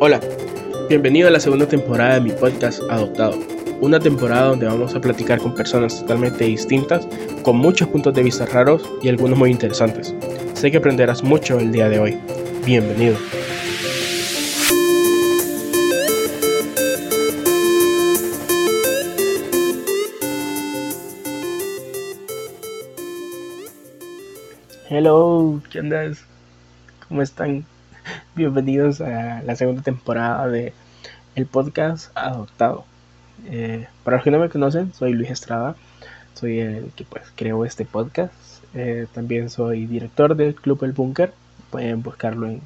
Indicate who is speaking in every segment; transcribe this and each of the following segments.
Speaker 1: Hola, bienvenido a la segunda temporada de mi podcast Adoptado. Una temporada donde vamos a platicar con personas totalmente distintas, con muchos puntos de vista raros y algunos muy interesantes. Sé que aprenderás mucho el día de hoy. Bienvenido. Hello, ¿qué andas? ¿Cómo están? Bienvenidos a la segunda temporada de el podcast Adoptado. Eh, para los que no me conocen, soy Luis Estrada, soy el que pues creó este podcast. Eh, también soy director del Club El Búnker. Pueden buscarlo en,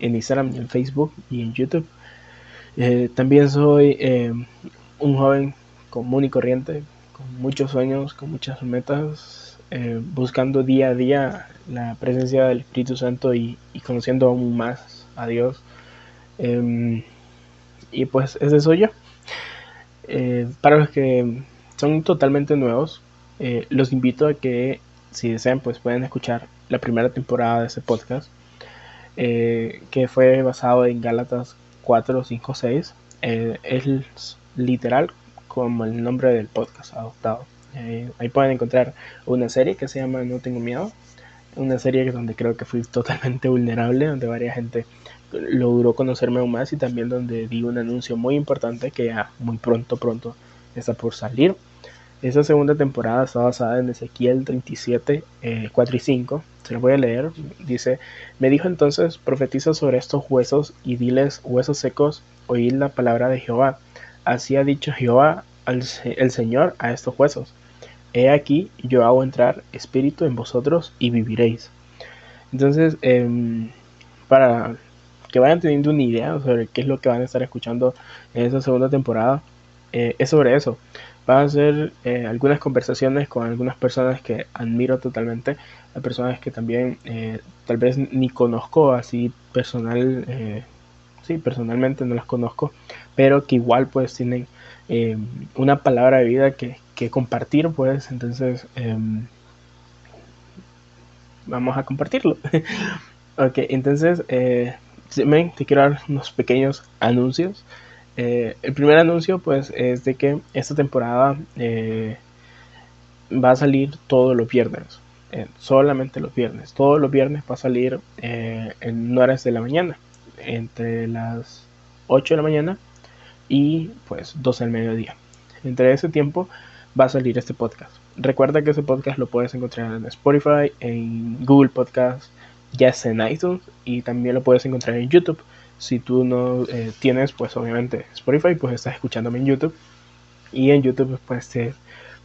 Speaker 1: Instagram, en Facebook y en YouTube. Eh, también soy un joven común y corriente, con muchos sueños, con muchas metas, buscando día a día la presencia del Espíritu Santo y, conociendo aún más a Dios. Em, y pues ese soy yo. Eh, para los que son totalmente nuevos, eh, los invito a que si desean pues pueden escuchar la primera temporada de ese podcast eh, que fue basado en Gálatas 4, 5, 6. es literal como el nombre del podcast adoptado. ahí pueden encontrar una serie que se llama No tengo miedo una serie donde creo que fui totalmente vulnerable, donde varias gente logró conocerme aún más y también donde di un anuncio muy importante que ya muy pronto, pronto está por salir. Esa segunda temporada está basada en Ezequiel 37, 4 eh, y 5. Se lo voy a leer. Dice, me dijo entonces, profetiza sobre estos huesos y diles, huesos secos, oíd la palabra de Jehová. Así ha dicho Jehová el Señor a estos huesos He aquí, yo hago entrar espíritu en vosotros y viviréis. Entonces, em, para que vayan teniendo una idea sobre qué es lo que van a estar escuchando en esta segunda temporada, eh, es sobre eso. Van a ser eh, algunas conversaciones con algunas personas que admiro totalmente, a personas que también eh, tal vez ni conozco así personal, sí, personalmente no las conozco, pero que igual pues tienen una palabra de vida que, que compartir, pues entonces em, vamos a compartirlo. ok, entonces eh, te quiero dar unos pequeños anuncios. Eh, el primer anuncio pues es de que esta temporada eh, va a salir todos los viernes. Eh, solamente los viernes. Todos los viernes va a salir en horas de la mañana. Entre las 8 de la mañana y pues 12 del mediodía. Entre ese tiempo va a salir este podcast. Recuerda que ese podcast lo puedes encontrar en Spotify, en Google Podcast, ya sea en iTunes y también lo puedes encontrar en YouTube. Si tú no eh, tienes, pues obviamente Spotify, pues estás escuchándome en YouTube. Y en YouTube, pues te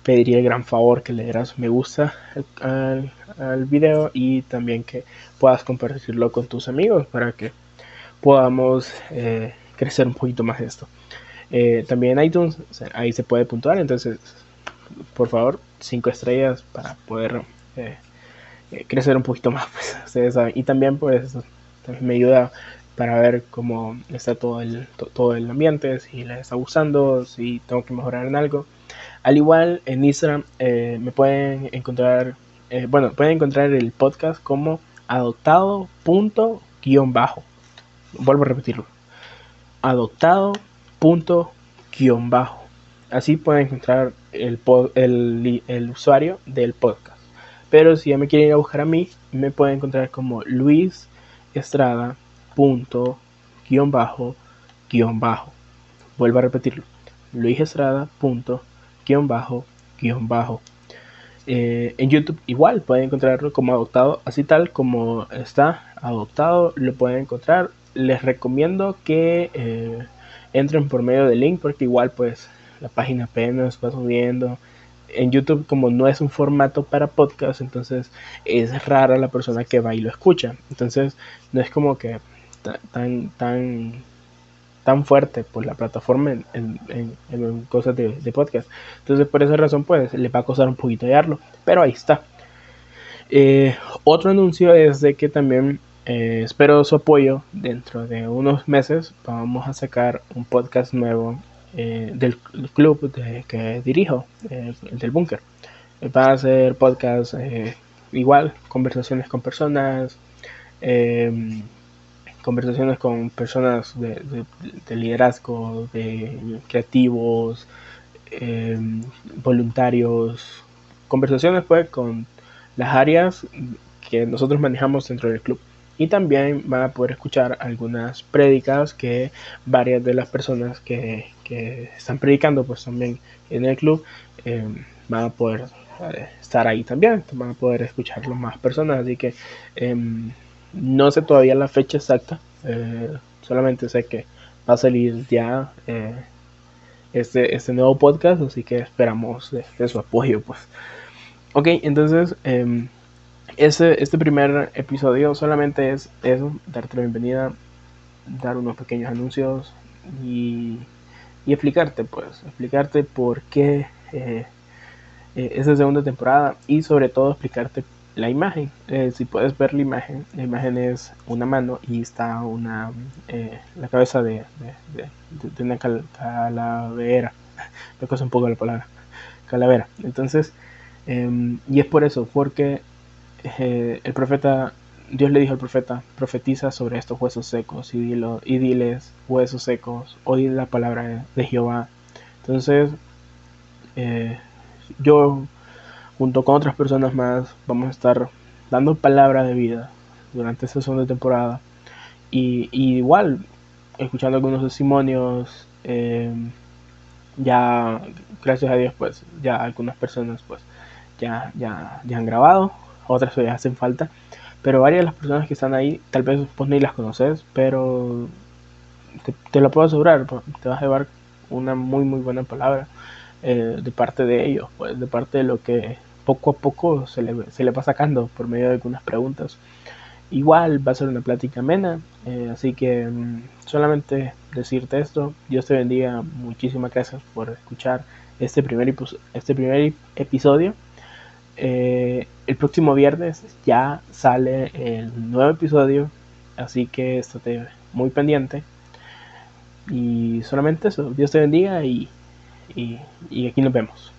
Speaker 1: pediría el gran favor que le dieras me gusta al, al video y también que puedas compartirlo con tus amigos para que podamos eh, crecer un poquito más esto. Eh, también en iTunes, ahí se puede puntuar, entonces por favor, cinco estrellas para poder eh, eh, crecer un poquito más, pues. Y también, pues, me ayuda para ver cómo está todo el, todo el ambiente, si les está gustando, si tengo que mejorar en algo. Al igual, en Instagram eh, me pueden encontrar, bueno, pueden encontrar el podcast como adoptado punto guion bajo. Vuelvo a repetirlo. Adoptado punto guion bajo. Así pueden encontrar el, el, usuario del podcast. Pero si ya me quieren ir a buscar a mí, me pueden encontrar como Luis Estrada punto guion bajo guion bajo. Vuelvo a repetirlo. Luis Estrada punto guion bajo guion bajo. Eh, en YouTube igual pueden encontrarlo como adoptado, así tal como está adoptado, lo pueden encontrar. Les recomiendo que eh, entren por medio del link porque igual pues la página apenas va subiendo. En YouTube, como no es un formato para podcast, entonces es rara la persona que va y lo escucha. Entonces, no es como que tan, tan, tan fuerte por la plataforma en, en, cosas de, podcast. Entonces, por esa razón, pues le va a costar un poquito hallarlo. Pero ahí está. Eh, otro anuncio es de que también eh, espero su apoyo. Dentro de unos meses vamos a sacar un podcast nuevo eh, del club que dirijo, el del búnker. Va a ser podcast eh, igual, conversaciones con personas, em, conversaciones con personas de, liderazgo, de creativos, em, voluntarios, conversaciones pues con las áreas que nosotros manejamos dentro del club. Y también van a poder escuchar algunas prédicas que varias de las personas que, están predicando pues también en el club em, van a poder eh, estar ahí también, van a poder escucharlo más personas. Así que em, no sé todavía la fecha exacta, eh, solamente sé que va a salir ya eh, este, este nuevo podcast, así que esperamos de, su apoyo. pues Ok, entonces em, este, este primer episodio solamente es eso, darte la bienvenida, dar unos pequeños anuncios y, y explicarte, pues, explicarte por qué eh, eh, esa segunda temporada y sobre todo explicarte la imagen. Eh, si puedes ver la imagen, la imagen es una mano y está una eh, la cabeza de, de, una calavera. Me cosa un poco la palabra calavera. Entonces, em, y es por eso, porque el profeta, Dios le dijo al profeta, profetiza sobre estos huesos secos y, diles huesos secos, oí la palabra de Jehová. Entonces, yo junto con otras personas más vamos a estar dando palabra de vida durante esta segunda temporada y, igual escuchando algunos testimonios eh, ya gracias a Dios pues ya algunas personas pues ya, ya, ya han grabado otras ya hacen falta pero varias de las personas que están ahí tal vez pues ni las conoces pero te, te lo puedo asegurar te vas a llevar una muy muy buena palabra eh, de parte de ellos, pues de parte de lo que poco a poco se le, se le va sacando por medio de algunas preguntas. Igual va a ser una plática amena, eh, así que mm, solamente decirte esto, Dios te bendiga, muchísimas gracias por escuchar este primer, este primer episodio. Eh, el próximo viernes ya sale el nuevo episodio, así que estate muy pendiente. Y solamente eso, Dios te bendiga y y, aquí nos vemos.